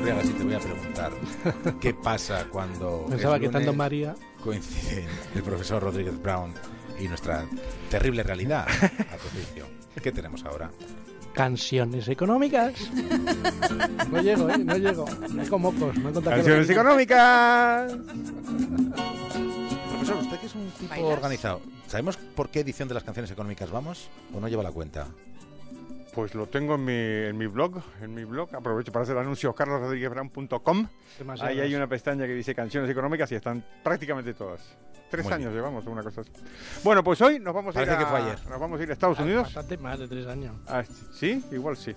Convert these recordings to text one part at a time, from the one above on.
Surriaga, si te voy a preguntar qué pasa cuando Pensaba que estando María. coinciden el profesor Rodríguez Brown y nuestra terrible realidad a tu juicio. ¿Qué tenemos ahora? Canciones económicas. No llego, ¿eh? No llego. Me hago mocos. Me que Canciones económicas. Profesor, usted que es un tipo ¿Bailas? organizado, ¿sabemos por qué edición de las canciones económicas vamos o no lleva la cuenta? Pues lo tengo en mi, en mi blog, en mi blog. Aprovecho para hacer anuncios carlosrodríguezbrown.com. Demasiadas. Ahí hay una pestaña que dice canciones económicas y están prácticamente todas. Tres Muy años llevamos, una cosa así. Bueno, pues hoy nos vamos a ir a, que fue ayer. nos vamos a ir a Estados Ah, Unidos. Bastante más de tres años. Ah, sí, igual sí.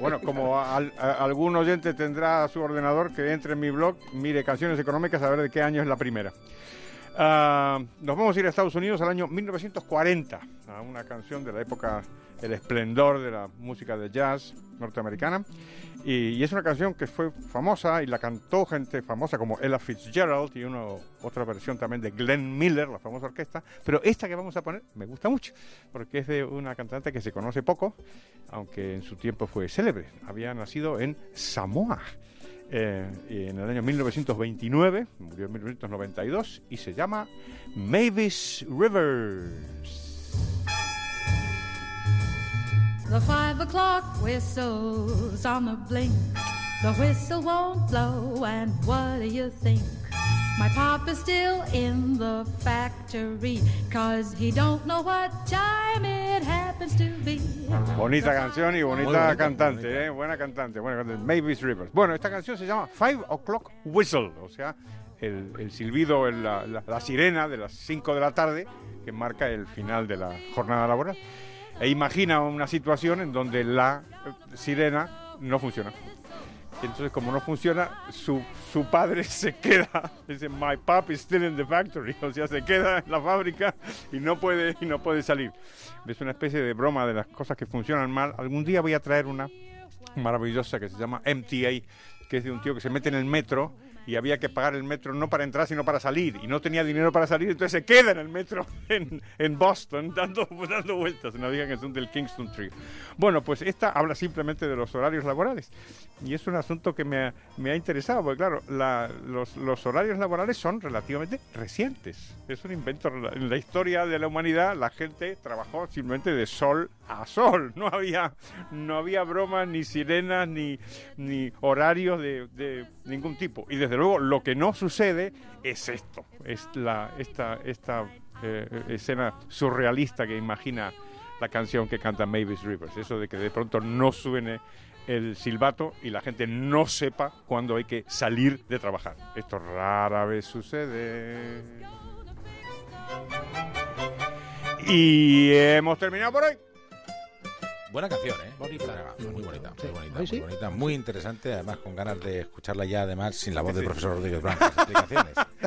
Bueno, como a- algún oyente tendrá su ordenador, que entre en mi blog, mire canciones económicas, a ver de qué año es la primera. Ah, nos vamos a ir a Estados Unidos al año 1940, a una canción de la época, el esplendor de la música de jazz norteamericana. Y, y es una canción que fue famosa y la cantó gente famosa como Ella Fitzgerald y uno, otra versión también de Glenn Miller, la famosa orquesta. Pero esta que vamos a poner me gusta mucho porque es de una cantante que se conoce poco, aunque en su tiempo fue célebre. Había nacido en Samoa. Eh, en el año 1929, murió en 1992 y se llama Mavis Rivers. The five o'clock whistles on the blink. The whistle won't blow, and what do you think? My pop is still in the factory, cause he don't know what time it be. Bonita canción y bonita cantante, bonita. ¿eh? buena cantante, buena cantante. Mavis Rivers. Bueno, esta canción se llama Five O'Clock Whistle, o sea, el, el silbido, el- la, la- la sirena de las 5 de la tarde que marca el final de la jornada laboral. E imagina una situación en donde la sirena no funciona. Entonces, como no funciona, su, su padre se queda. Dice, my pop is still in the factory. O sea, se queda en la fábrica y no puede, y no puede salir. Es una especie de broma de las cosas que funcionan mal. Algún día voy a traer una maravillosa que se llama MTA, que es de un tío que se mete en el metro y había que pagar el metro no para entrar, sino para salir. Y no tenía dinero para salir, entonces se queda en el metro en, en Boston dando, dando vueltas. No digan que son del Kingston Tree. Bueno, pues esta habla simplemente de los horarios laborales. Y es un asunto que me ha, me ha interesado, porque claro, la- los, los horarios laborales son relativamente recientes. Es un invento. En la historia de la humanidad, la gente trabajó simplemente de sol a sol. No había, no había bromas, ni sirenas, ni, ni horarios de, de ningún tipo. Y desde luego, lo que no sucede es esto: es la, esta, esta eh, escena surrealista que imagina la canción que canta Mavis Rivers. Eso de que de pronto no suene el silbato y la gente no sepa cuándo hay que salir de trabajar. Esto rara vez sucede. Y hemos terminado por hoy. Buena canción, ¿eh? Bonita. Muy Bonita. muy bonita, muy bonita, muy interesante, además con ganas de escucharla ya, además sin la voz del profesor Rodríguez explicaciones.